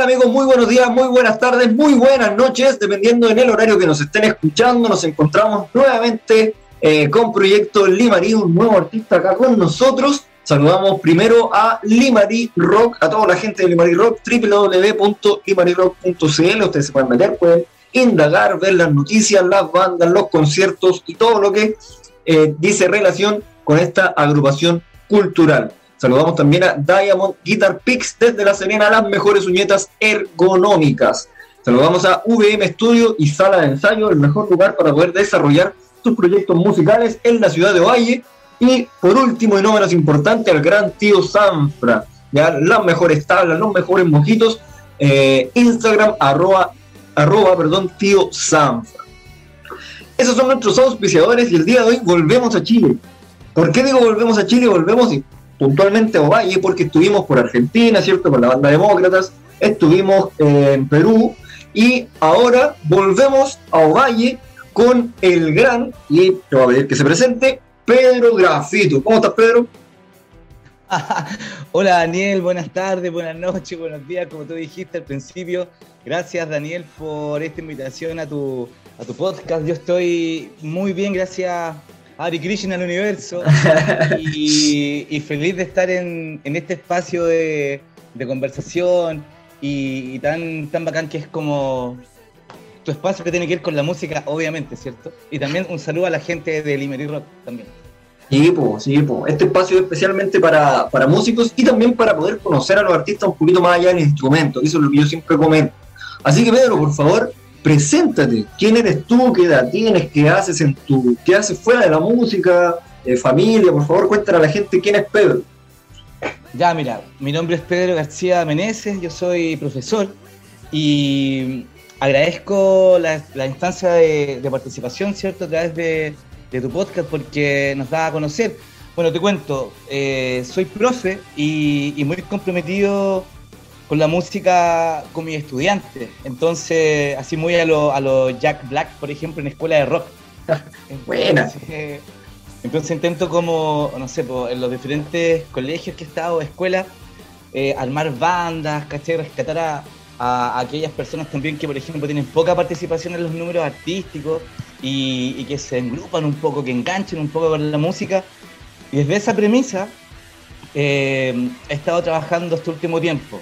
amigos? Muy buenos días, muy buenas tardes, muy buenas noches, dependiendo en el horario que nos estén escuchando. Nos encontramos nuevamente eh, con Proyecto Limarí, un nuevo artista acá con nosotros. Saludamos primero a Limarí Rock, a toda la gente de Limarí Rock, www.limarirock.cl. Ustedes se pueden meter, pueden indagar, ver las noticias, las bandas, los conciertos y todo lo que eh, dice relación con esta agrupación cultural. Saludamos también a Diamond Guitar Picks desde La Serena, las mejores uñetas ergonómicas. Saludamos a VM Studio y Sala de Ensayo, el mejor lugar para poder desarrollar tus proyectos musicales en la ciudad de Ovalle. Y por último y no menos importante, al gran tío Sanfra. ¿ya? Las mejores tablas, los mejores mojitos. Eh, Instagram, arroba, arroba, perdón, tío Sanfra. Esos son nuestros auspiciadores y el día de hoy volvemos a Chile. ¿Por qué digo volvemos a Chile? Volvemos puntualmente a Ovalle porque estuvimos por Argentina, ¿cierto? Con la banda Demócratas, estuvimos en Perú y ahora volvemos a Ovalle con el gran, y te voy a pedir que se presente, Pedro Grafito. ¿Cómo estás, Pedro? Hola Daniel, buenas tardes, buenas noches, buenos días, como tú dijiste al principio. Gracias Daniel por esta invitación a tu, a tu podcast. Yo estoy muy bien, gracias Ari Krishna al universo y, feliz de estar en, este espacio de, conversación y, tan, tan bacán que es como tu espacio que tiene que ver con la música, obviamente, ¿cierto? Y también un saludo a la gente de Limery Rock también. Sí, pues, sí, pues. Este espacio es especialmente para, para, músicos y también para poder conocer a los artistas un poquito más allá del instrumento. Eso es lo que yo siempre comento. Así que, Pedro, por favor, preséntate, quién eres tú, qué edad tienes, qué haces en tu, qué haces fuera de la música, eh, familia, por favor cuéntale a la gente quién es Pedro. Ya, mira, mi nombre es Pedro García Meneses, yo soy profesor y agradezco la, instancia de, participación, ¿cierto?, a través de, tu podcast porque nos da a conocer. Bueno, te cuento, eh, soy profe y, y muy comprometido con la música con mis estudiantes. Entonces, así muy a lo, a lo Jack Black, por ejemplo, en escuela de rock. Buena. Entonces, intento como, no sé, en los diferentes colegios que he estado, escuelas, eh, armar bandas, ¿cachai? Rescatar a, a, aquellas personas también que, por ejemplo, tienen poca participación en los números artísticos y, que se engrupan un poco, que enganchen un poco con la música. Y desde esa premisa eh, he estado trabajando este último tiempo.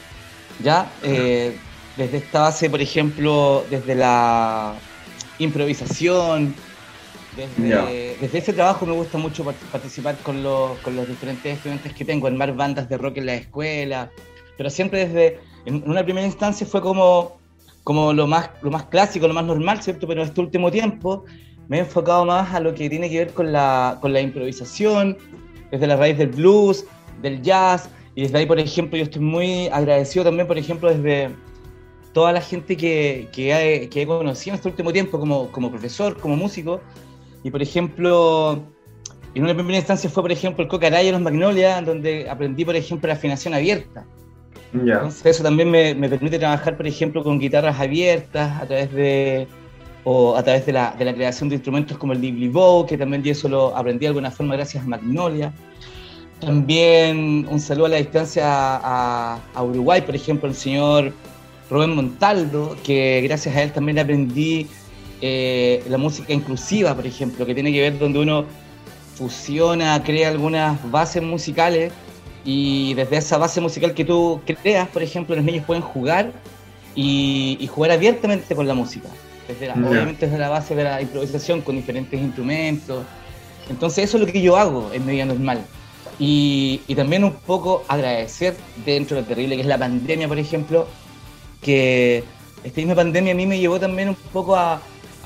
¿Ya? Eh, desde esta base, por ejemplo, desde la improvisación, desde, ese trabajo me gusta mucho participar con los, con los diferentes estudiantes que tengo, armar bandas de rock en la escuela, pero siempre desde, en una primera instancia fue como, como lo, más, lo más clásico, lo más normal, ¿cierto? Pero este último tiempo me he enfocado más a lo que tiene que ver con la, con la improvisación, desde la raíz del blues, del jazz, y desde ahí, por ejemplo, yo estoy muy agradecido también, por ejemplo, desde toda la gente que, que, he, conocido en este último tiempo como, como profesor, como músico. Y, por ejemplo, en una primera instancia fue, por ejemplo, el Coca y los Magnolia, donde aprendí, por ejemplo, la afinación abierta. Entonces, eso también me, me, permite trabajar, por ejemplo, con guitarras abiertas a través de o a través de la, de la creación de instrumentos como el Dibbly Bow, que también yo eso lo aprendí de alguna forma gracias a Magnolia. También un saludo a la distancia a, Uruguay, por ejemplo, el señor Rubén Montaldo, que gracias a él también aprendí eh, la música inclusiva, por ejemplo, que tiene que ver donde uno fusiona, crea algunas bases musicales y desde esa base musical que tú creas, por ejemplo, los niños pueden jugar y, jugar abiertamente con la música. Desde Obviamente desde la base de la improvisación con diferentes instrumentos. Entonces eso es lo que yo hago en media normal. Y, también un poco agradecer dentro de lo terrible que es la pandemia, por ejemplo, que esta misma pandemia a mí me llevó también un poco a,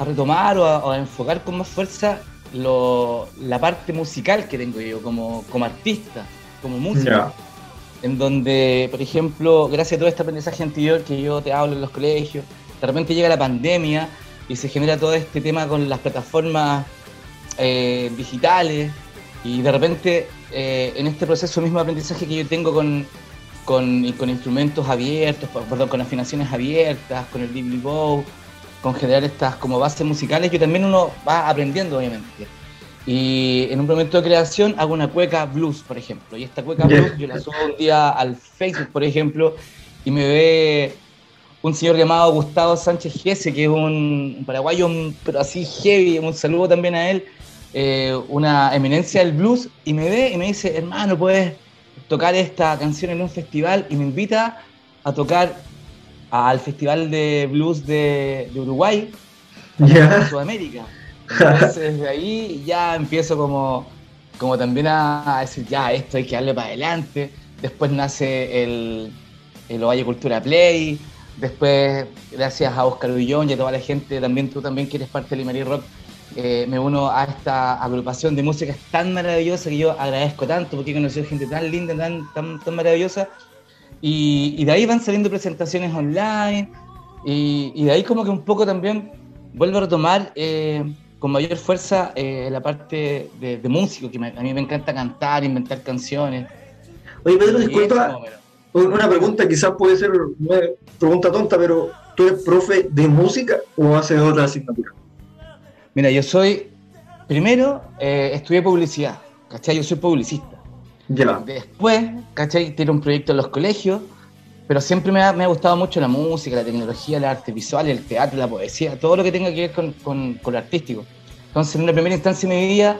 retomar o a, enfocar con más fuerza la parte musical que tengo yo como, como artista, como músico. En donde, por ejemplo, gracias a todo este aprendizaje anterior que yo te hablo en los colegios, de repente llega la pandemia y se genera todo este tema con las plataformas eh, digitales y de repente eh, en este proceso mismo de aprendizaje que yo tengo con, con, instrumentos abiertos, perdón, con afinaciones abiertas, con el Bibli Bow, con generar estas como bases musicales, yo también uno va aprendiendo, obviamente. Y en un momento de creación hago una cueca blues, por ejemplo. Y esta cueca blues yo la subo un día al Facebook, por ejemplo, y me ve un señor llamado Gustavo Sánchez Gese, que es un, paraguayo, pero así heavy, un saludo también a él, eh, una eminencia del blues, y me ve y me dice, hermano, puedes tocar esta canción en un festival, y me invita a tocar al Festival de Blues de, Uruguay, en Sudamérica. Entonces desde ahí ya empiezo como, como también a, decir, ya, esto hay que darle para adelante. Después nace el, el Ovalle Cultura Play, Después, gracias a Oscar Ullón y a toda la gente, también tú también que eres parte de Limarí Rock, eh, me uno a esta agrupación de música tan maravillosa que yo agradezco tanto porque he conocido gente tan linda, tan, tan, tan maravillosa. Y, de ahí van saliendo presentaciones online y, de ahí como que un poco también vuelvo a retomar eh, con mayor fuerza eh, la parte de, músico, que a mí me encanta cantar, inventar canciones. Oye, Pedro, disculpa, una pregunta quizás puede ser una pregunta tonta, pero ¿tú eres profe de música o haces otra asignatura? Mira, yo soy, primero, eh, estudié publicidad, ¿cachai? Yo soy publicista. Ya. Después, ¿cachai? Tiene un proyecto en los colegios, pero siempre me ha, me ha, gustado mucho la música, la tecnología, el arte visual, el teatro, la poesía, todo lo que tenga que ver con, con, con lo artístico. Entonces, en una primera instancia de mi vida,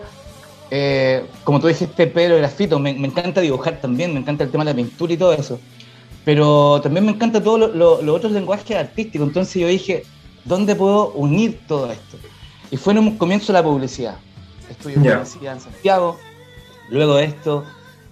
eh, como tú dijiste, Pedro, grafito, me, me, encanta dibujar también, me encanta el tema de la pintura y todo eso. Pero también me encanta todos los otros lenguajes artísticos. Entonces yo dije, ¿dónde puedo unir todo esto? Y fue en un comienzo la publicidad. Estudio publicidad en Santiago. Luego de esto,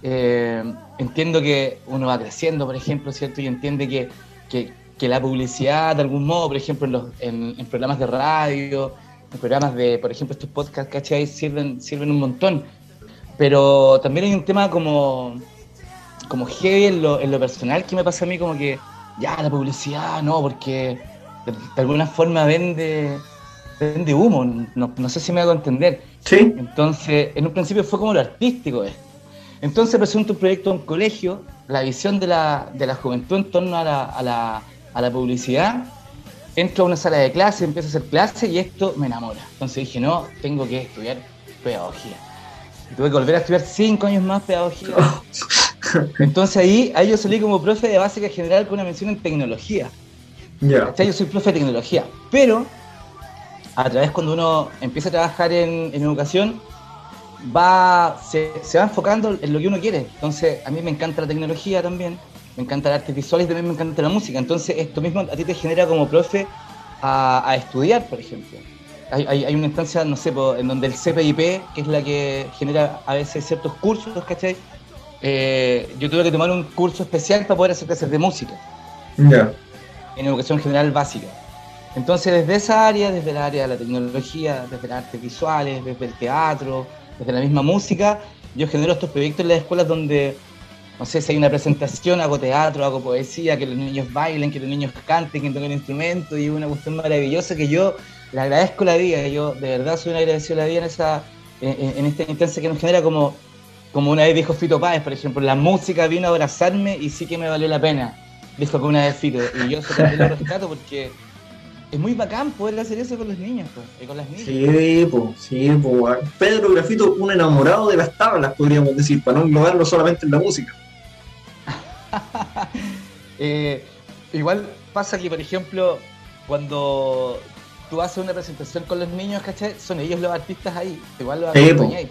eh, entiendo que uno va creciendo, por ejemplo, ¿cierto? Y entiende que, que, que la publicidad, de algún modo, por ejemplo, en, los, en, en programas de radio, programas de, por ejemplo, estos podcasts, ¿cachai? Sirven, sirven un montón. Pero también hay un tema como, como heavy en lo, en lo personal que me pasa a mí como que, ya, la publicidad, no, porque de, alguna forma vende, vende humo, no, no, sé si me hago entender. Sí. Entonces, en un principio fue como lo artístico esto. Entonces presento un proyecto en colegio, la visión de la, de la juventud en torno a la, a la, a la publicidad, entro a una sala de clase, empiezo a hacer clase y esto me enamora. Entonces dije, no, tengo que estudiar pedagogía. Y tuve que volver a estudiar cinco años más pedagogía. Entonces ahí, ahí yo salí como profe de básica general con una mención en tecnología. Yeah. Yo soy profe de tecnología, pero a través cuando uno empieza a trabajar en, educación, va, se, se, va enfocando en lo que uno quiere. Entonces, a mí me encanta la tecnología también, me encanta el arte visual y también me encanta la música. Entonces, esto mismo a ti te genera como profe a, estudiar, por ejemplo. Hay, hay, una instancia, no sé, en donde el CPIP, que es la que genera a veces ciertos cursos, ¿cachai? Eh, yo tuve que tomar un curso especial para poder hacer clases de música. Ya. En educación general básica. Entonces, desde esa área, desde el área de la tecnología, desde las artes visuales, desde el teatro, desde la misma música, yo genero estos proyectos en las escuelas donde no sé si hay una presentación, hago teatro, hago poesía, que los niños bailen, que los niños canten, que toquen instrumentos, y una cuestión maravillosa que yo le agradezco la vida, yo de verdad soy un agradecido la vida en, esa, en, esta instancia que nos genera como, como una vez dijo Fito Páez, por ejemplo, la música vino a abrazarme y sí que me valió la pena, dijo que una vez Fito, y yo eso también lo rescato porque es muy bacán poder hacer eso con los niños pues, y con las niñas. Sí, pues, sí, pues. Pedro Grafito, un enamorado de las tablas, podríamos decir, para no englobarlo solamente en la música. Eh, igual pasa que, por ejemplo, cuando tú haces una presentación con los niños, ¿cachai? Son ellos los artistas ahí, igual los acompañáis.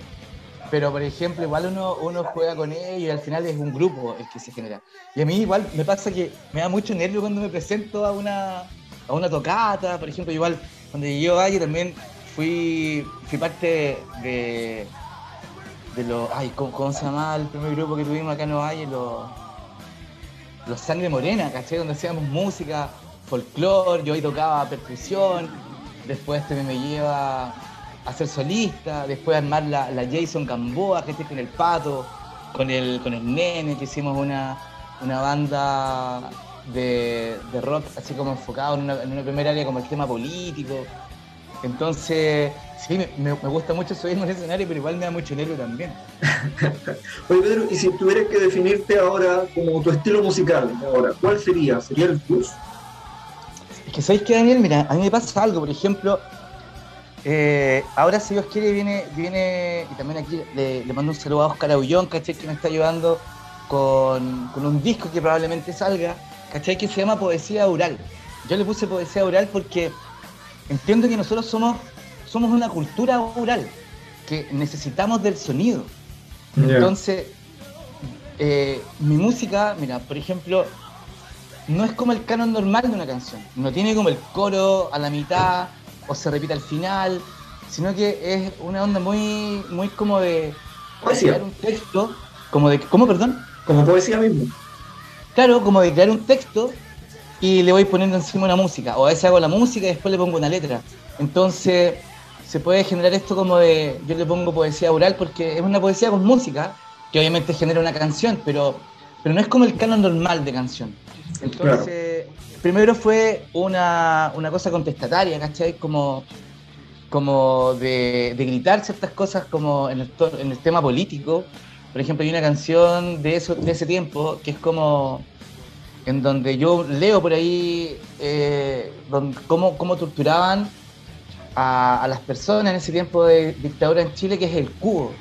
Pero, por ejemplo, igual uno, uno juega con ellos y al final es un grupo el que se genera. Y a mí igual me pasa que me da mucho nervio cuando me presento a una, a una tocata, por ejemplo, igual cuando yo Valle también fui, fui parte de, de los, ay, ¿cómo, se llama el primer grupo que tuvimos acá en Valle? Los los Sangre Morena, ¿cachai? Donde hacíamos música, folclore, yo ahí tocaba percusión, después este me lleva a ser solista, después armar la, Jason Gamboa, que con el pato, con el, con el nene, que hicimos una, banda de, rock así como enfocado en una, en una primera área como el tema político. Entonces, sí, me, gusta mucho subirme al escenario, pero igual me da mucho nervio también. Oye, Pedro, y si tuvieras que definirte ahora como tu estilo musical, ahora, ¿cuál sería? ¿Sería el blues? Es que sabéis que, Daniel, mira, a mí me pasa algo, por ejemplo, eh, ahora si Dios quiere viene, viene y también aquí le, mando un saludo a Oscar Aullón, ¿cachai? Que me está ayudando con, con, un disco que probablemente salga, ¿cachai? Que se llama Poesía Oral. yo le puse poesía oral porque entiendo que nosotros somos, somos una cultura oral, que necesitamos del sonido. Entonces, eh, mi música, mira, por ejemplo, no es como el canon normal de una canción. No tiene como el coro a la mitad o se repite al final, sino que es una onda muy, muy como de crear un texto, como de, ¿cómo, perdón? Como poesía mismo. Claro, como de crear un texto y le voy poniendo encima una música. O a veces hago la música y después le pongo una letra. Entonces se puede generar esto como de, yo le pongo poesía oral porque es una poesía con música, que obviamente genera una canción, pero, pero no es como el canon normal de canción. Entonces, primero fue una, cosa contestataria, ¿cachai? Como, como de, gritar ciertas cosas como en el, en el tema político. Por ejemplo, hay una canción de, eso, de ese tiempo que es como en donde yo leo por ahí eh, cómo, cómo, torturaban a, las personas en ese tiempo de dictadura en Chile, que es el cubo.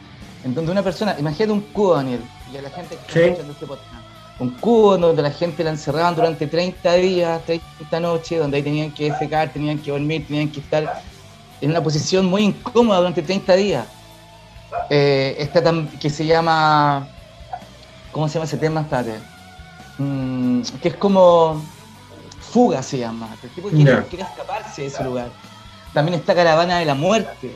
En donde una persona, imagínate un cubo, Daniel, y a la gente que está este podcast un cubo donde la gente la encerraban durante 30 días, 30 noches, donde ahí tenían que defecar, tenían que dormir, tenían que estar en una posición muy incómoda durante 30 días. Eh, esta que se llama, ¿cómo se llama ese tema? Espérate. Mm, que es como fuga se llama. El tipo quiere, escaparse de ese lugar. También está Caravana de la Muerte,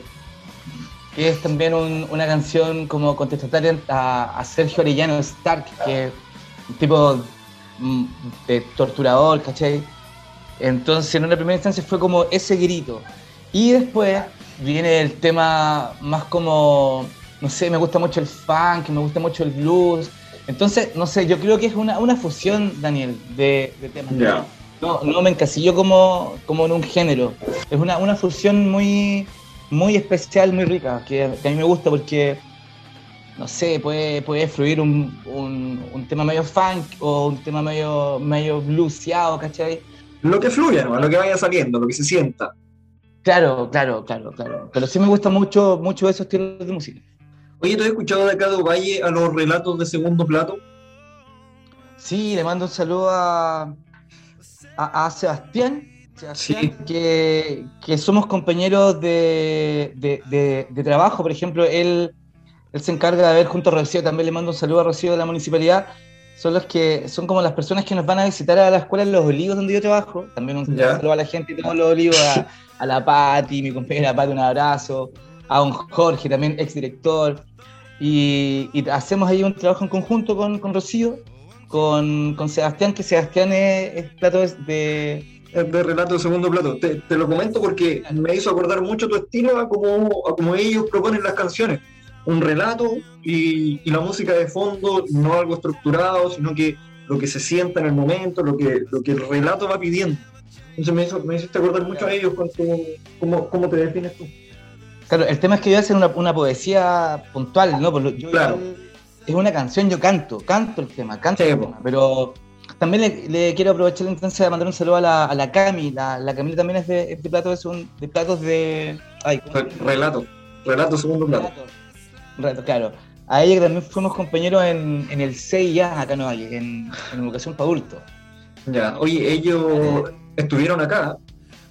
que es también una canción como contestataria a, a Sergio Arellano Stark, que tipo mm, de torturador, ¿cachai? Entonces, en una primera instancia fue como ese grito. Y después viene el tema más como, no sé, me gusta mucho el funk, me gusta mucho el blues. Entonces, no sé, yo creo que es una, fusión, Daniel, de, temas. No, no me encasillo como, como en un género. Es una, una fusión muy, muy especial, muy rica, que, que a mí me gusta porque no sé, puede, puede fluir un, un, tema medio funk o un tema medio, medio blueseado, ¿cachai? Lo que fluya, ¿no? lo que vaya saliendo, lo que se sienta. Claro, claro, claro, claro. Pero sí me gusta mucho, mucho esos estilos de música. Oye, ¿tú has escuchado de acá de Valle a los relatos de segundo plato? Sí, le mando un saludo a, a, Sebastián, Sebastián que, que, somos compañeros de, de, de trabajo. Por ejemplo, él él se encarga de ver junto a Rocío, también le mando un saludo a Rocío de la municipalidad, son los que son como las personas que nos van a visitar a la escuela en Los Olivos donde yo trabajo, también un saludo a la gente de todos los olivos, a, la Pati, mi compañera Pati, un abrazo, a un Jorge, también exdirector, y, y hacemos ahí un trabajo en conjunto con, con Rocío, con, con, Sebastián, que Sebastián es, plato de, de relato de segundo plato. Te, lo comento porque me hizo acordar mucho tu estilo a como, a como ellos proponen las canciones un relato y, la música de fondo, no algo estructurado, sino que lo que se sienta en el momento, lo que, lo que el relato va pidiendo. Entonces me, hizo, me hiciste acordar mucho a ellos cómo, cómo te defines tú. Claro, el tema es que yo voy a hacer una, una poesía puntual, ¿no? claro. es una canción, yo canto, canto el tema, canto el tema, pero también le, quiero aprovechar la instancia de mandar un saludo a la, a la Cami, la, la Camila también es de, de platos, de, de platos de... Ay, relato, relato segundo plato claro. A ella que también fuimos compañeros en, en el CIA, acá no hay, en, en educación para adultos. Ya, oye, ellos estuvieron acá,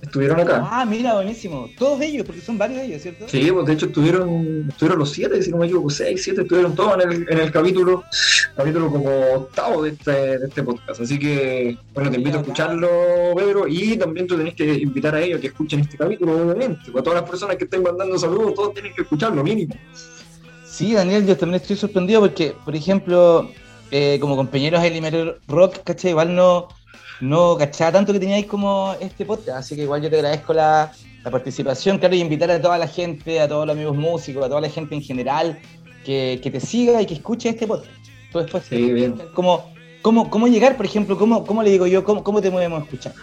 estuvieron acá. Ah, mira, buenísimo. Todos ellos, porque son varios de ellos, ¿cierto? Sí, pues de hecho estuvieron, estuvieron los siete, si no me equivoco, seis, siete, estuvieron todos en el, en el capítulo, capítulo como octavo de este, de este podcast. Así que, bueno, te invito a escucharlo, Pedro, y también tú tenés que invitar a ellos a que escuchen este capítulo, obviamente. Para todas las personas que estén mandando saludos, todos tienen que escucharlo, mínimo. Sí, Daniel, yo también estoy sorprendido porque, por ejemplo, eh, como compañeros de Limer Rock, ¿cachai? Igual no, no cachaba tanto que teníais como este podcast, así que igual yo te agradezco la, participación, claro, y invitar a toda la gente, a todos los amigos músicos, a toda la gente en general, que, te siga y que escuche este podcast. Tú después, sí, bien. ¿cómo, cómo, ¿Cómo llegar, por ejemplo, cómo, cómo le digo yo, cómo, cómo te podemos escuchar?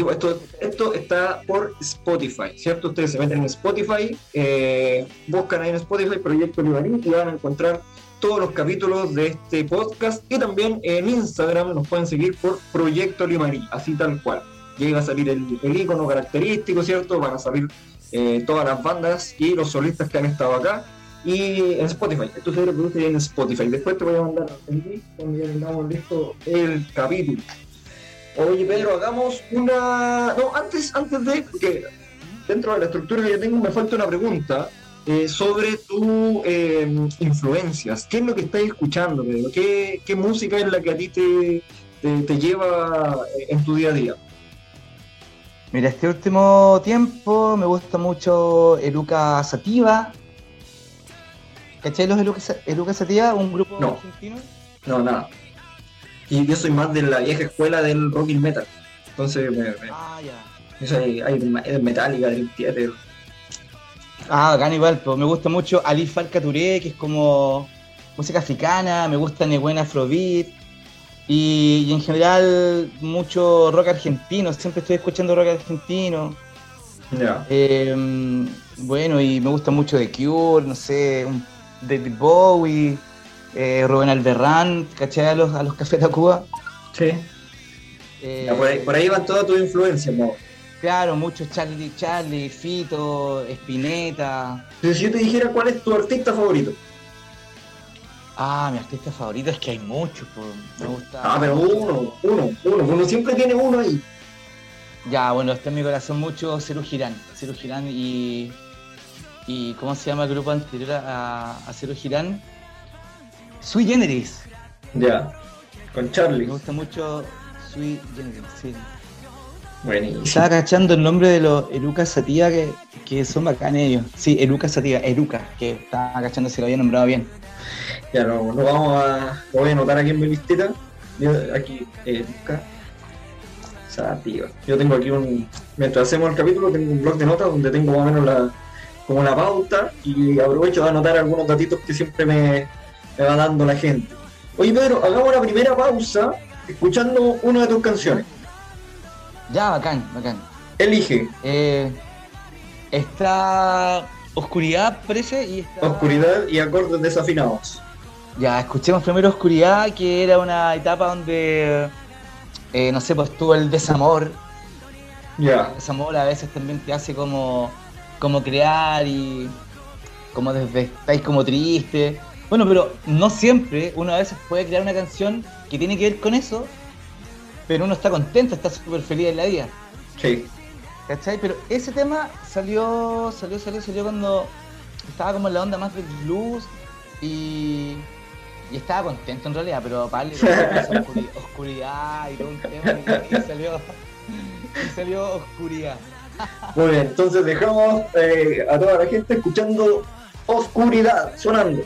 Pues, esto, está por Spotify, ¿cierto? Ustedes se meten en Spotify, eh, buscan ahí en Spotify Proyecto Libaní y van a encontrar todos los capítulos de este podcast y también en Instagram nos pueden seguir por Proyecto Limarí, así tal cual. Y ahí va a salir el, el icono característico, ¿cierto? Van a salir eh, todas las bandas y los solistas que han estado acá. Y en Spotify, esto se reproduce en Spotify. Después te voy a mandar el link cuando ya tengamos listo el capítulo. Oye, Pedro, hagamos una. No, antes, antes de. Porque dentro de la estructura que yo tengo me falta una pregunta eh, sobre tus eh, influencias. ¿Qué es lo que estás escuchando, Pedro? ¿Qué, ¿Qué, música es la que a ti te, te, te lleva eh, en tu día a día? Mira, este último tiempo me gusta mucho Eruca Sativa. ¿Cachai los Eruca Sativa? Un grupo No. argentino. No, nada. Y yo soy más de la vieja escuela del rock y metal. Entonces, me, me, Ah, ya. eso hay, hay es Metallica, Dream Theater. Ah, igual, pues me gusta mucho Ali Farka Touré, que es como música africana, me gusta Neguen Afrobeat y, y en general mucho rock argentino, siempre estoy escuchando rock argentino. Ya. Eh, bueno, y me gusta mucho The Cure, no sé, David Bowie, eh, Rubén Alberrán, ¿cachai? A los, a los Café Tacuba. Sí. Eh, Ya, por, ahí, por ahí van todas tus influencias, mo. Claro, mucho Charlie, Charlie, Fito, Spinetta. Si yo te dijera cuál es tu artista favorito. Ah, mi artista favorito es que hay muchos, pues, me gusta. Ah, pero uno, uno, uno. Uno siempre tiene uno ahí. Ya, bueno, está en mi corazón mucho Ceru Girán. Ceru Girán y. y ¿Cómo se llama el grupo anterior a, a Ceru Girán? Sui Generis. Ya. Con Charlie. Me gusta mucho Sui Generis, sí. Buenísimo. Estaba cachando el nombre de los Eruca Sativa que, que son bacanes ellos. Sí, Eruca Sativa, Eruca, que estaba cachando si lo había nombrado bien. Ya lo, lo vamos a. Lo voy a anotar aquí en mi listita. Yo, aquí, busca. Sativa. Yo tengo aquí un. Mientras hacemos el capítulo, tengo un blog de notas donde tengo más o menos la. como la pauta y aprovecho de anotar algunos datitos que siempre me, me va dando la gente. Oye, Pedro, hagamos la primera pausa escuchando una de tus canciones. Ya, bacán, bacán. Elige Eh, está Oscuridad, parece, y está... Oscuridad y acordes desafinados. Ya, escuchemos primero Oscuridad, que era una etapa donde, eh, no sé, pues tuvo el desamor. Ya. El desamor a veces también te hace como, como crear y como desde estáis como triste. Bueno, pero no siempre uno a veces puede crear una canción que tiene que ver con eso, pero uno está contento, está súper feliz en la vida. Sí. ¿Cachai? Pero ese tema salió, salió, salió, salió cuando estaba como en la onda más del blues y, y estaba contento en realidad, pero para darle esa oscuri- oscuridad y todo un tema y, y salió, y salió oscuridad. Muy bien, entonces dejamos eh, a toda la gente escuchando Oscuridad sonando.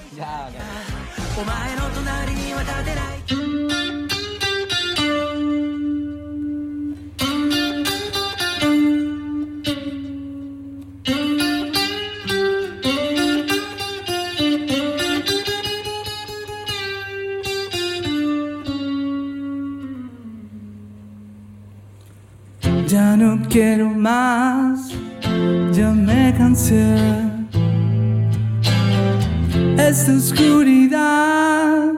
Ya, no quiero más, ya me cansé esta oscuridad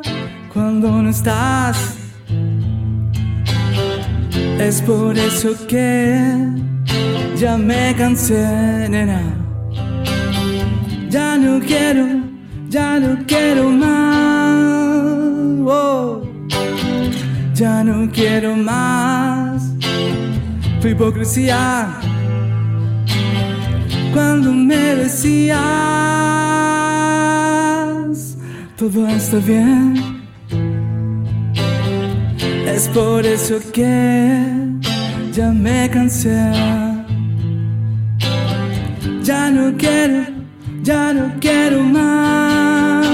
cuando no estás. Es por eso que ya me cansé, nena. Ya no quiero, ya no quiero más. oh. Ya no quiero más tu hipocresía cuando me decías todo está bien. Es por eso que ya me cansé. Ya no quiero, ya no quiero más.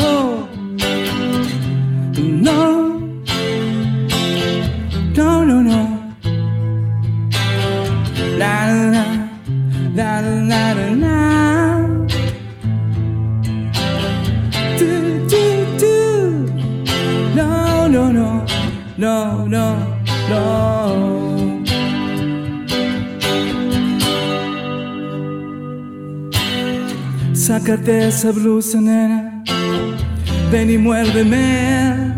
No, no, no, no, no. La la la la la. No no no. Sácate esa blusa, nena. Ven y muérdeme.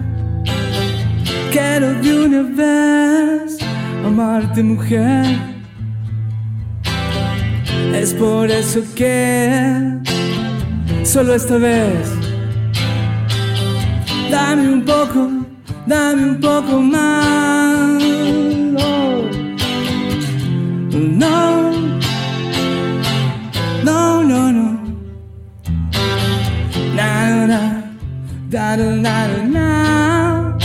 Quiero de una vez amarte, mujer. Es por eso que solo esta vez dame un poco, dame un poco más. Oh. No. No, no, no. Na na da da da da na.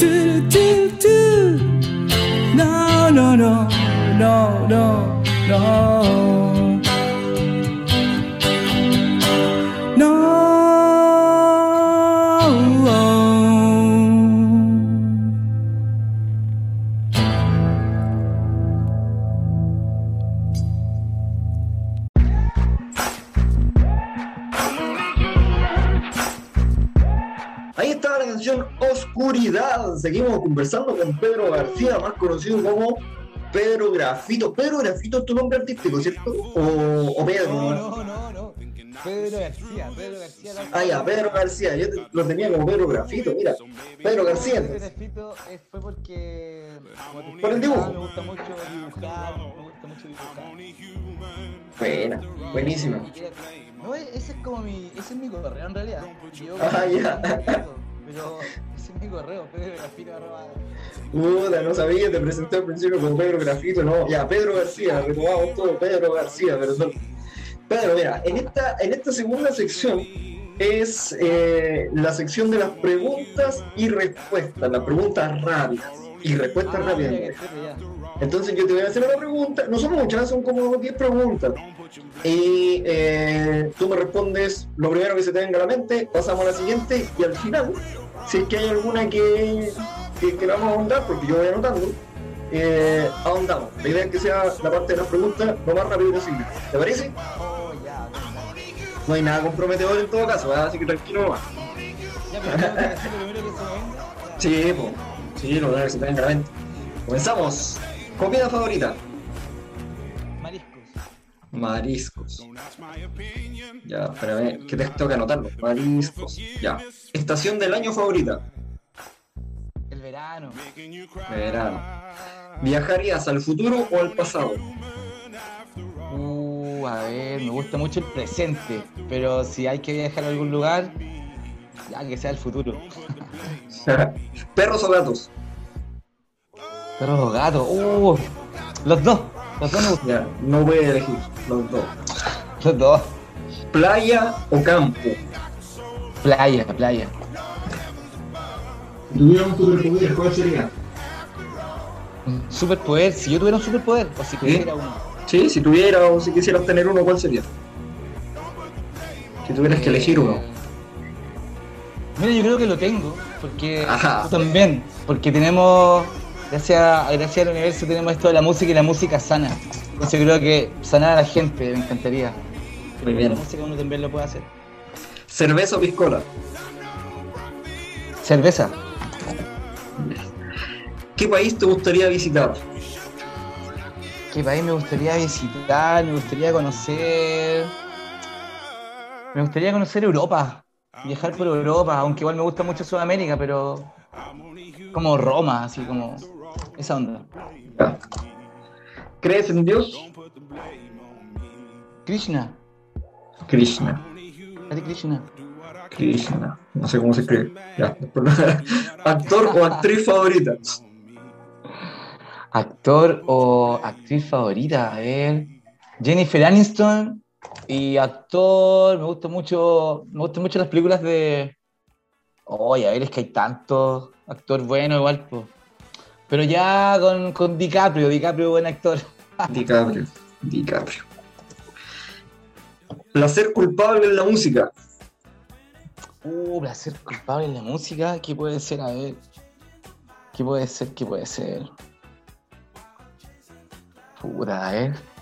Do do do. No, no, no, no, no, no. No. Seguimos conversando con Pedro García, más conocido como Pedro Grafito. Pedro Grafito es tu nombre artístico, ¿cierto? O, o Pedro. No, ¿no? no, no. Pedro García, Pedro García. Ah, ya, Pedro García. Yo lo tenía como Pedro Grafito, mira. Pedro García. Pedro. Grafito eh, fue porque. Por el dibujo. Me gusta mucho dibujar, me gusta mucho dibujar. Buena, buenísima. No, ese es como mi. Ese es mi correo en realidad. Yo, Ah, ya. Pero ese es mi correo, Pedro Grafito arroba. Puta, no sabía, te presenté al principio como Pedro Grafito, no, ya, Pedro García, retomamos todo, Pedro García, perdón. Pedro, mira, en esta, en esta segunda sección es eh, la sección de las preguntas y respuestas, las preguntas rápidas y respuestas Ah. Entonces yo te voy a hacer una pregunta, no son muchas, son como 10 preguntas. Y eh, tú me respondes lo primero que se te venga a la mente, pasamos a la siguiente y al final, si es que hay alguna que, que, que la vamos a ahondar, porque yo voy anotando, eh, ahondamos. La idea es que sea la parte de las preguntas lo más rápido posible. ¿Te parece? No hay nada comprometedor en todo caso, ¿verdad? así que tranquilo nomás. Ya, pero tengo que decir lo primero que se me venga. Sí, pues, sí, lo primero que se te venga a la mente. Comenzamos. Comida favorita. Mariscos. Mariscos. Ya, espérame, que te tengo que anotarlo. Mariscos. Ya. Estación del año favorita. El verano. Verano. ¿Viajarías al futuro o al pasado? Uh, a ver, me gusta mucho el presente, pero si hay que viajar a algún lugar, ya que sea el futuro. ¿Perros o gatos? Perros o gatos, uh, los dos, los dos me gustan. Ya, no voy a elegir los dos. Los dos. ¿Playa o campo? Playa, playa. Si tuviera un superpoder, ¿cuál sería? Un Superpoder, si yo tuviera un superpoder, o si tuviera uno. Sí, si tuviera o si quisieras tener uno, ¿cuál sería? Si tuvieras que elegir uno. Eh, Mira, yo creo que lo tengo, porque Ajá. también, porque tenemos, gracias, gracias al universo, tenemos esto de la música y la música sana. Entonces yo creo que sanar a la gente me encantaría. Muy La bien. música uno también lo puede hacer. ¿Cerveza o piscola? Cerveza. ¿Qué país te gustaría visitar? ¿Qué país me gustaría visitar? Me gustaría conocer. Me gustaría conocer Europa. Viajar por Europa, aunque igual me gusta mucho Sudamérica, pero. Como Roma, así como. Esa onda. ¿Crees en Dios? Krishna. Krishna. Hare Krishna. Krishna. No sé cómo se escribe. Ya. ¿Actor o actriz favorita? Actor o actriz favorita, a ver. Jennifer Aniston. Y actor, me gusta mucho. Me gustan mucho las películas de. Oye, a ver, es que hay tantos. Actor bueno, igual. Pero ya con, con DiCaprio, DiCaprio, buen actor. DiCaprio. DiCaprio. Placer culpable en la música. Uh, placer culpable en la música. ¿Qué puede ser? A ver. ¿Qué puede ser? ¿Qué puede ser? Puta, a ver.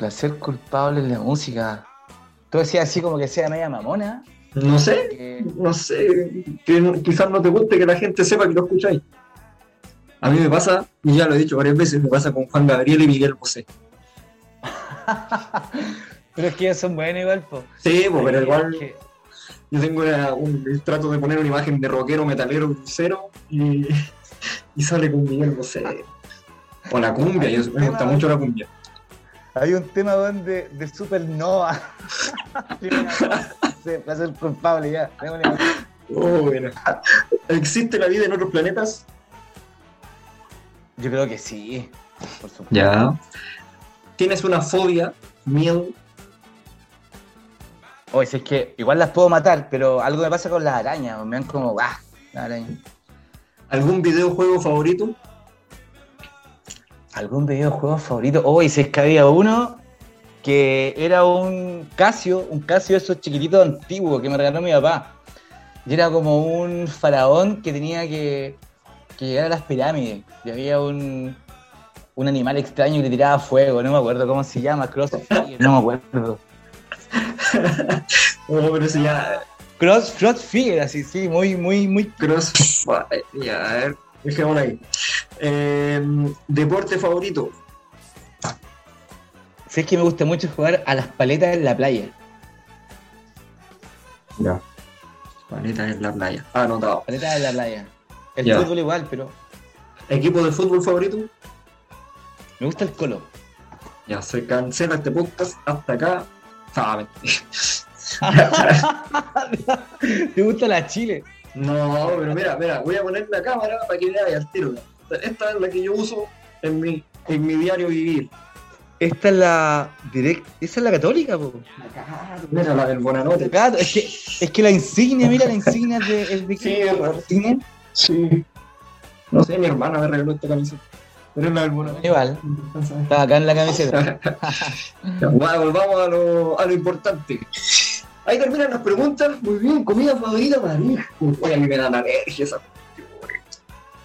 Placer culpable en la música. Tú decías así como que sea media mamona. No sé. que- No sé. Que quizás no te guste que la gente sepa que lo escucháis. A mí me pasa, y ya lo he dicho varias veces, me pasa con Juan Gabriel y Miguel Bosé. Pero es que ellos son buenos igual, po. Sí, pues, pero igual Que- yo tengo una- un trato de poner una imagen de rockero, metalero, cero y, y sale con Miguel Bosé. O la cumbia, yo, me gusta mucho la cumbia. Hay un tema weón, de, Supernova. Sí, placer culpable ya. Oh, bueno. ¿Existe la vida en otros planetas? Yo creo que sí. Por supuesto. Ya. ¿Tienes una fobia, miedo? Oye, si es que igual las puedo matar, pero algo me pasa con las arañas. Me dan como, ¡ah! La araña. ¿Algún videojuego favorito? ¿Algún videojuego favorito? Hoy si es que había uno que era un Casio, un Casio de esos chiquititos antiguos que me regaló mi papá. Y era como un faraón que tenía que, que llegar a las pirámides. Y había un, un animal extraño que le tiraba fuego, no me acuerdo cómo se llama, Crossfire, no me acuerdo. Oh, pero eso ya. Cross, Crossfire, así, sí, muy, muy, muy. Cross. Ya, a ver, dejémoslo ahí. Eh, ¿Deporte favorito? Sé que me gusta mucho jugar a las paletas en la playa. Ya. Paleta en la playa. Ah, anotado. Paletas en la playa. El Ya. fútbol igual, pero ¿Equipo de fútbol favorito? me gusta el colo. Ya, se cancela este podcast hasta acá. Ah. ¿Te gusta la Chile? No, pero mira, mira, voy a poner la cámara para que veáis al tiro. Esta es la que yo uso en mi, en mi diario vivir. Esta es la direct, esa es la católica, po. Mira, la del Bonanote. Es que, es que la insignia, mira la insignia de, es de Sí. Sí. No sé, mi hermana me regaló esta camiseta. Pero es la del Bonanote. Igual, está acá en la camiseta. Bueno, volvamos a lo, a lo importante. Ahí terminan las preguntas. Muy bien, comida favorita marisco. Oye, a mí me dan alergia esa.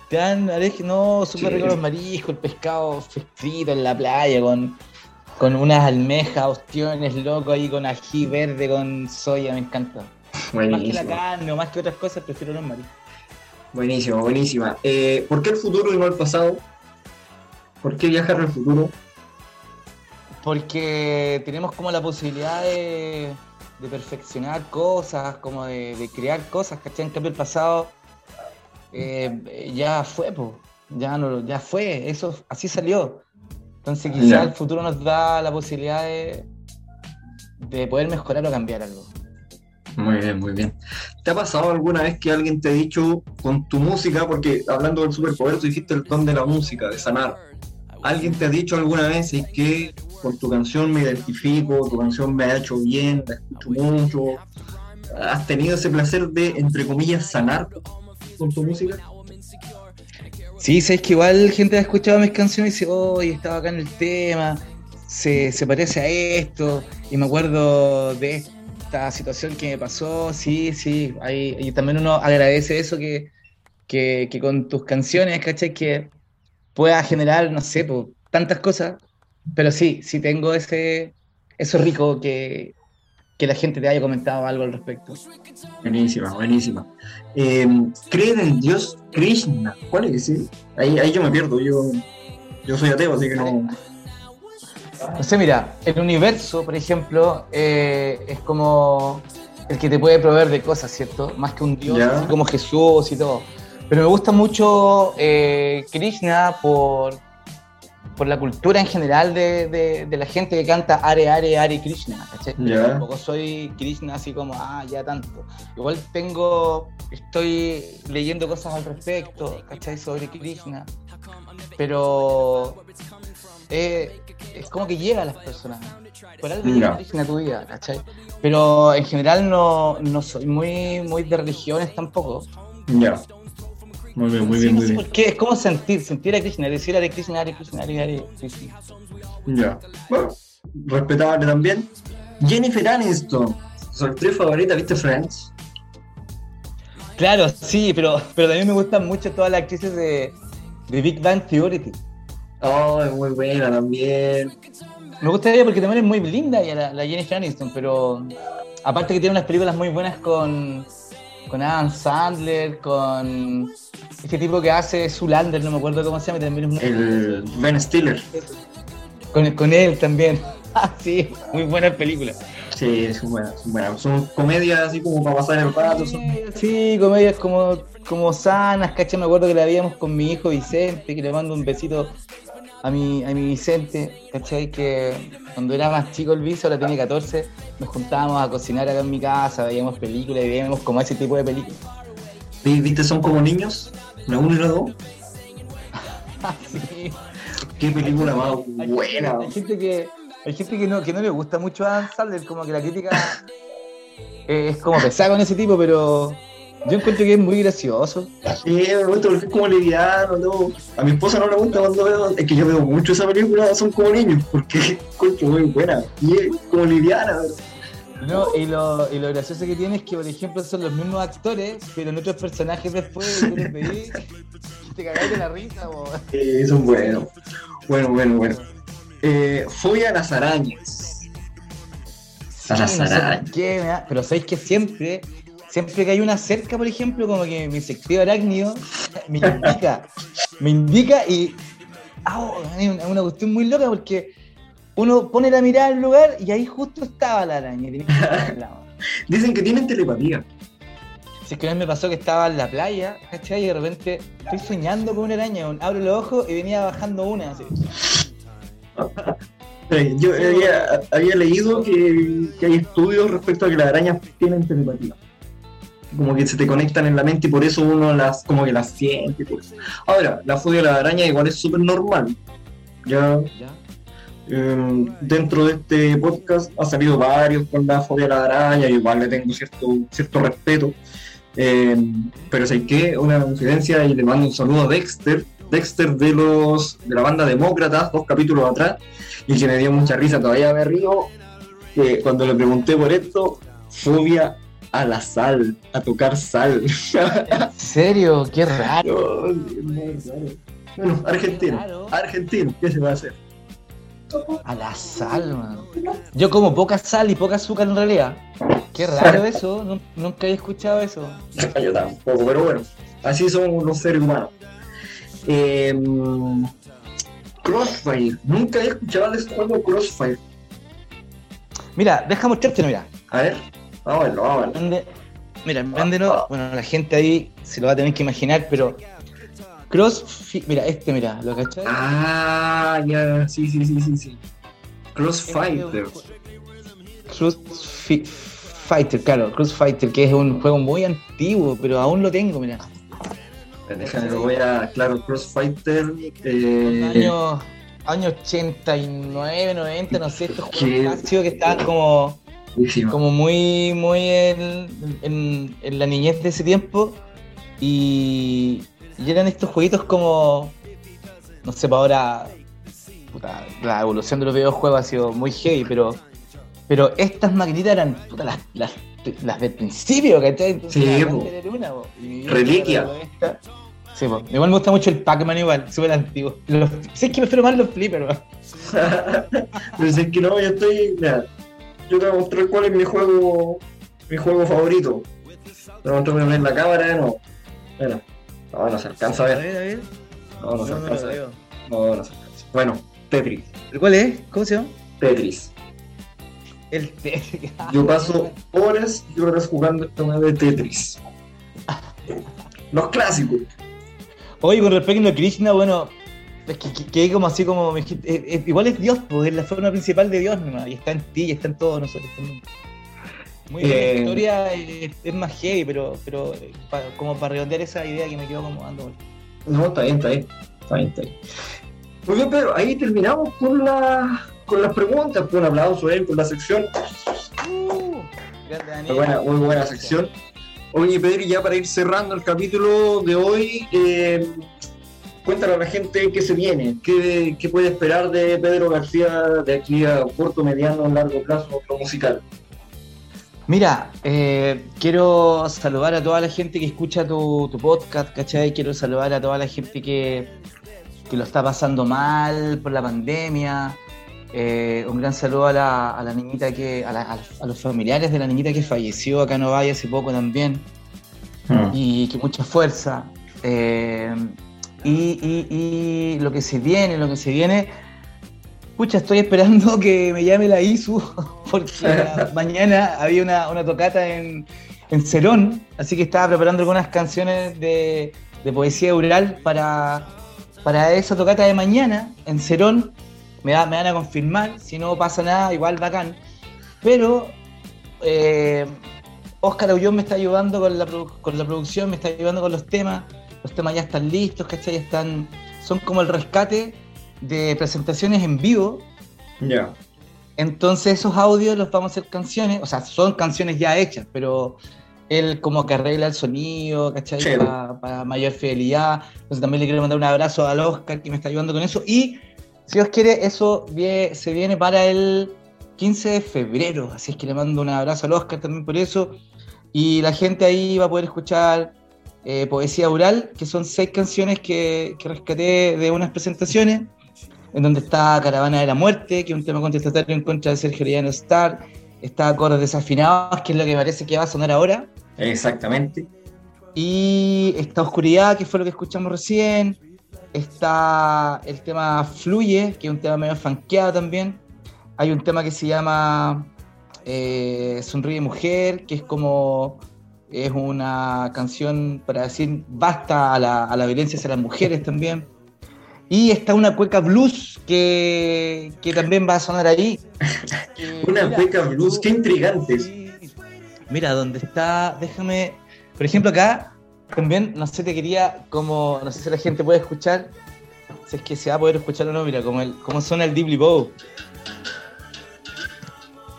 Te dan alergia, no, súper Sí. rico los mariscos, el pescado frito en la playa con, con unas almejas, ostiones, loco ahí con ají verde, con soya, me encanta. Más que la Buenísimo. carne o más que otras cosas, prefiero los mariscos. Buenísimo, buenísima. Eh, ¿Por qué el futuro y no el pasado? ¿Por qué viajar al futuro? Porque tenemos como la posibilidad de, de perfeccionar cosas, como de, de crear cosas, ¿cachai? En cambio el pasado eh, ya fue, po. Ya, no, ya fue, eso así salió. Entonces quizás el futuro nos da la posibilidad de, de poder mejorar o cambiar algo. Muy bien, muy bien. ¿Te ha pasado alguna vez que alguien te ha dicho con tu música, porque hablando del superpoder, tú dijiste el don de la música, de sanar? ¿Alguien te ha dicho alguna vez es que por tu canción me identifico, tu canción me ha hecho bien, la escucho mucho? ¿Has tenido ese placer de, entre comillas, sanar con tu música? Sí, sabes que igual gente ha escuchado mis canciones y dice, oye, estaba acá en el tema, se, se parece a esto, y me acuerdo de esta situación que me pasó, sí, sí, ahí, y también uno agradece eso que, que, que con tus canciones, ¿cachai? Que pueda generar, no sé, tantas cosas, pero sí, sí tengo ese, eso rico que, que la gente te haya comentado algo al respecto. Buenísima, buenísima. Eh, ¿Creen en Dios Krishna? ¿Cuál es ese? Ahí, ahí yo me pierdo, yo, yo soy ateo, así que no... No sé, mira, el universo, por ejemplo, eh, es como el que te puede proveer de cosas, ¿cierto? Más que un Dios, así como Jesús y todo. Pero me gusta mucho eh, Krishna por, por la cultura en general de, de- de la gente que canta Are, Are, Are Krishna, ¿cachai? Ya. Tampoco soy Krishna así como, ah, ya tanto. Igual tengo, estoy leyendo cosas al respecto, ¿cachai? Sobre Krishna. Pero eh, es como que llega a las personas. Por algo llega Krishna a tu vida, ¿cachai? Pero en general no, no soy muy, muy de religiones tampoco. Ya. Muy bien, muy Sí, bien, no muy sé bien. por qué, es como sentir, sentir a Krishna, decir Hare Krishna, Hare Krishna, Hare Krishna. Ya. Bueno, respetable también. Jennifer Aniston, su actriz favorita, ¿viste Friends? Claro, sí, pero, pero también me gustan mucho todas las actrices de, de Big Bang Theory. Oh, es muy buena también. Me gusta ella porque también es muy linda ella, la, la Jennifer Aniston, pero aparte que tiene unas películas muy buenas con, con Adam Sandler, con este tipo que hace Zulander, no me acuerdo cómo se llama, también es muy El Ben Stiller. con, con él también. Ah, sí, muy buena película. Sí, son buenas, son buenas. Son comedias así como para pasar el rato. Son... Sí, comedias como, como sanas, ¿cachai? Me acuerdo que la veíamos con mi hijo Vicente, que le mando un besito a mi, a mi Vicente, ¿cachai? Que cuando era más chico el vicio, ahora tiene 14, nos juntábamos a cocinar acá en mi casa, veíamos películas y veíamos como ese tipo de películas. Vi- ¿Viste? Son como niños, la 1 y la 2. Sí. Qué película más Hay buena. Hay gente que, hay gente que, no, que no le gusta mucho a Adam Sandler, como que la crítica eh, es como pesada con ese tipo, pero yo encuentro que es muy gracioso. Sí, me gusta porque es como liviano, ¿no? A mi esposa no le gusta cuando veo, es que yo veo mucho esa película, son como niños, porque encuentro muy buena. Y es como liviana. No, y, lo, y lo gracioso que tiene es que, por ejemplo, son los mismos actores, pero en otros personajes después, tú los te cagás de la risa, bo. Eh, son buenos. Bueno, bueno, bueno. Eh, fobia a las arañas. A las Sí, no sé arañas. qué, pero sabéis que siempre, siempre que hay una cerca, por ejemplo, como que mi sentido arácnido me indica, me indica y ah, es una, cuestión muy loca porque uno pone la mirada al lugar y ahí justo estaba la araña. que. Dicen que tienen telepatía. Si es que una vez me pasó que estaba en la playa, ¿cachai? Y de repente estoy soñando con una araña, abro los ojos y venía bajando una. Así. Eh, Yo había, había leído que, que hay estudios respecto a que las arañas tienen telepatía. Como que se te conectan en la mente y por eso uno las como que las siente. eso. Ahora, la fobia a las arañas igual es súper normal. Ya ¿Ya? eh, dentro de este podcast ha salido varios con la fobia a las arañas, y igual le tengo cierto, cierto respeto. Eh, pero sé que una coincidencia y le mando un saludo a Dexter, Dexter de los de la banda Demócratas, dos capítulos atrás, y que me dio mucha risa, todavía me río, que cuando le pregunté por esto, fobia a la sal, a tocar sal. ¿En serio? Qué raro. Raro. bueno, argentino, Claro. argentino, ¿qué se va a hacer? A la sal, man. Yo como poca sal y poca azúcar en realidad. Qué raro eso, nu- nunca he escuchado eso. Yo tampoco, pero bueno, así somos los seres humanos. Eh, Crossfire, nunca he escuchado de este juego Crossfire. Mira, deja mostrártelo, mira. A ver, vamos a verlo, vamos a verlo. Vende- mira, véndelo. Bueno, la gente ahí se lo va a tener que imaginar, pero. Cross. Mira, este, mira, ¿lo cachai? Ah, ya, sí, sí, sí, sí, sí. Crossfighter. Cross Fi- Fighter, claro, Cross Fighter, que es un juego muy antiguo, pero aún lo tengo, mira. Déjame, lo voy a. Claro, Crossfighter. Eh, Años años 89, 90, no sé, estos juegos que estaban como, buenísimo. como muy, muy en, en- en la niñez de ese tiempo. Y, y eran estos jueguitos como, no sé, para ahora, puta, la evolución de los videojuegos ha sido muy heavy, pero, pero estas maquinitas eran puta, las, las, las del principio, ¿cachai? Entonces, Sí, una. Y Reliquia. me. Sí, po. igual me gusta mucho el Pac-Man igual, súper antiguo. Los, sé que prefiero más los flippers. Pero si es que no, yo estoy. Mira, yo te voy a mostrar cuál es mi juego. Mi juego favorito. Te voy a mostrar en la cámara, no. Mira. No, no se alcanza a ver. ver, a ver. No, no se alcanza a ver. No, no se alcanza. Bueno, Tetris. ¿Pero ¿Cuál es? ¿Cómo se llama? Tetris. El Tetris. Yo paso horas y horas jugando esta manera de Tetris. Los clásicos. Oye, con respecto a Krishna, bueno, es que, que, que como así como eh, eh, igual es Dios, pues es la forma principal de Dios nomás, y está en ti, y está en todos nosotros también. Muy bien, Eh, la historia es, es más heavy, pero, pero eh, pa- como para redondear esa idea que me quedo como dando. No, está bien, está bien. Está bien, está bien. Muy bien, Pedro, ahí terminamos con, la, con las preguntas. Pues un aplauso a él por la sección. Uh, grande Daniel. Muy buena, muy buena sección. Oye, Pedro, y ya para ir cerrando el capítulo de hoy, eh, cuéntale a la gente qué se viene, qué, qué puede esperar de Pedro García de aquí a corto, mediano, largo plazo, lo musical. Mira, eh, quiero saludar a toda la gente que escucha tu, tu podcast, ¿cachai? Quiero saludar a toda la gente que, que lo está pasando mal por la pandemia. Eh, un gran saludo a la, a la niñita que, a, la- a- a los familiares de la niñita que falleció acá en Ovalle hace poco también. Y que mucha fuerza. Eh, y, y- y lo que se viene, lo que se viene. Pucha, estoy esperando que me llame la ISU, porque mañana había una, una tocata en, en Cerón, así que estaba preparando algunas canciones de, de poesía oral para, para esa tocata de mañana en Cerón. Me, da- me van a confirmar, si no pasa nada, igual bacán. Pero, eh, Oscar Aullón me está ayudando con la, con la producción, me está ayudando con los temas. Los temas ya están listos, ¿cachai? Están, son como el rescate de presentaciones en vivo. Ya. Entonces esos audios los vamos a hacer canciones, o sea, son canciones ya hechas, pero él como que arregla el sonido, ¿cachai? Para, mayor fidelidad. Entonces también le quiero mandar un abrazo al Oscar que me está ayudando con eso. Y si Dios quiere, eso se viene para el 15 de febrero. Así es que le mando un abrazo al Oscar también por eso. Y la gente ahí va a poder escuchar eh, Poesía Oral, que son seis canciones que, que rescaté de unas presentaciones en donde está Caravana de la Muerte, que es un tema contestatario en contra de Sergio Arellano Star, está Acordes Desafinados, que es lo que parece que va a sonar ahora. Exactamente. Y está Oscuridad, que fue lo que escuchamos recién. Está el tema Fluye, que es un tema medio fanqueado también. Hay un tema que se llama eh, Sonríe Mujer, que es como es una canción para decir basta a la, a la violencia hacia las mujeres también. Y está una cueca blues que, también va a sonar ahí. una cueca blues, qué intrigante. Mira, donde está, déjame, por ejemplo acá, también, no sé, te quería, como, no sé si la gente puede escuchar, si es que se va a poder escuchar o no, mira, como, el, como suena el Dibbly Bow.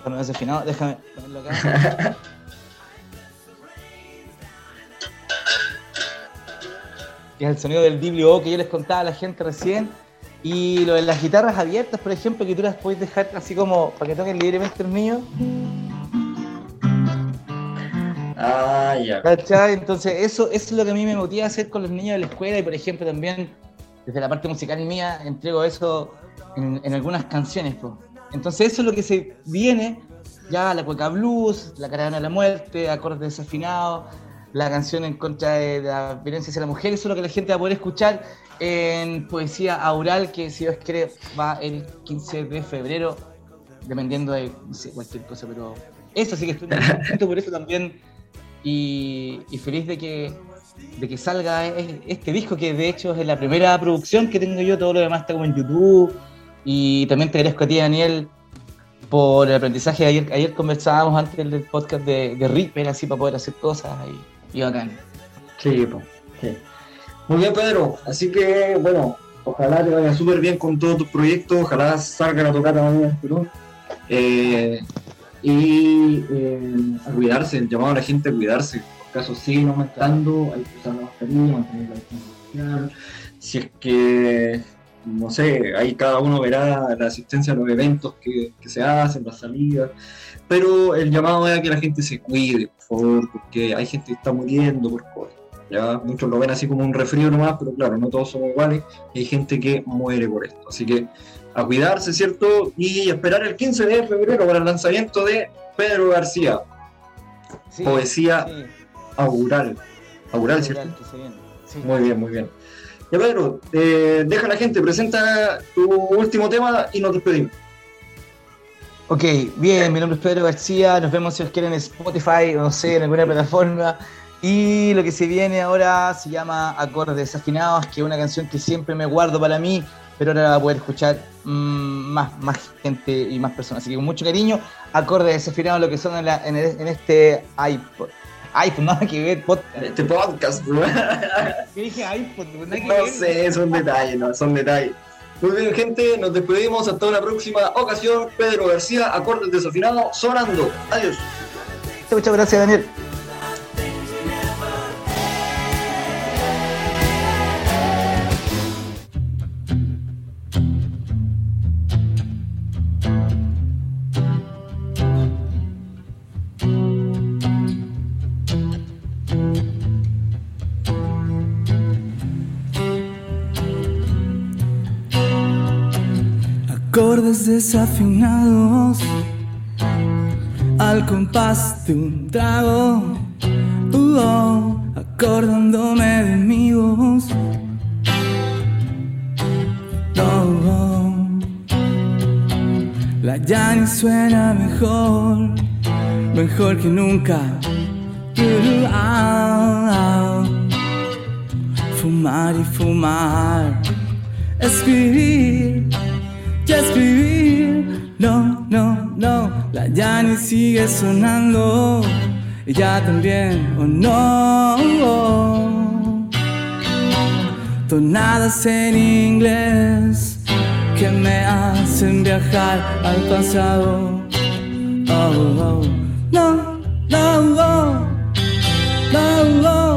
Bueno, desafinado, déjame ponerlo acá. que es el sonido del DBO que yo les contaba a la gente recién. Y lo de las guitarras abiertas, por ejemplo, que tú las puedes dejar así como para que toquen libremente el mío. Ah, ya. Entonces, eso, es lo que a mí me motiva a hacer con los niños de la escuela y, por ejemplo, también desde la parte musical mía, entrego eso en, algunas canciones. Entonces, eso es lo que se viene ya la cueca blues, la caravana de la muerte, acordes desafinados la canción en contra de la violencia hacia la mujer. Eso es lo que la gente va a poder escuchar en Poesía Aural, que si Dios quiere va el 15 de febrero, dependiendo de cualquier cosa, pero eso sí que estoy muy contento por eso también y, feliz de que, de que salga este disco, que de hecho es la primera producción que tengo yo, todo lo demás está como en YouTube. Y también te agradezco a ti, Daniel, por el aprendizaje. Ayer, ayer conversábamos antes del podcast de, de Reaper, así para poder hacer cosas. Y, y bacán. Sí, Muy bien, Pedro. Así que, bueno, ojalá te vaya súper bien con todos tus proyectos, ojalá salga la tocata mañana Perú. Eh, y eh, a cuidarse, el llamado a la gente a cuidarse. Los casos siguen aumentando, hay que usar la mascarilla, mantener. Si es que, no sé, ahí cada uno verá la asistencia a los eventos que, que se hacen, las salidas pero el llamado es a que la gente se cuide, por favor, porque hay gente que está muriendo por COVID. Ya muchos lo ven así como un resfrío nomás, pero claro, no todos somos iguales y hay gente que muere por esto. Así que a cuidarse, ¿cierto? Y esperar el 15 de febrero para el lanzamiento de Pedro García. Poesía augural. Augural, ¿cierto? Muy bien, muy bien. Ya Pedro, eh, deja a la gente, presenta tu último tema y nos despedimos. Ok, bien, mi nombre es Pedro García, nos vemos si os quieren en Spotify, no sé, en alguna plataforma. Y lo que se viene ahora se llama Acordes Desafinados, que es una canción que siempre me guardo para mí, pero ahora la va a poder escuchar mm, más, más gente y más personas. Así que con mucho cariño, Acordes Desafinados, lo que son en, este iPod. iPod, nada que ver, podcast. Este podcast. ¿Qué dije iPod? no sé, son detalles, no, son detalles. Muy bien, gente, nos despedimos hasta una próxima ocasión. Pedro García, acordes desafinados, sonando. Adiós. Muchas gracias, Daniel. Acordes desafinados al compás de un trago, acordándome de mi voz. la llana suena mejor, mejor que nunca. Fumar y fumar, escribir ya escribir. No, no, no, la Yanni sigue sonando ella también o no. Tonadas en inglés que me hacen viajar al pasado. Oh, oh. No, no, no, no, no, no,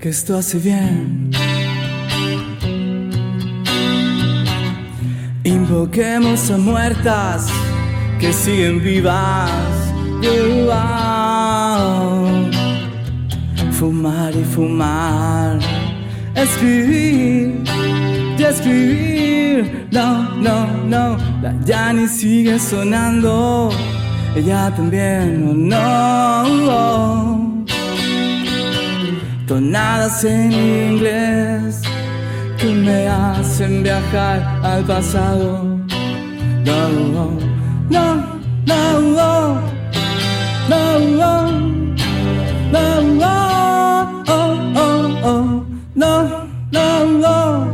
Que esto hace bien. Invoquemos a muertas que siguen vivas. Fumar y fumar, escribir y escribir. No, no, no, la Yanni sigue sonando. Ella también, oh no. Tonadas en inglés que me hacen viajar al pasado. No, no, no, no, no, no, no, no, oh, oh, oh, no, no, no.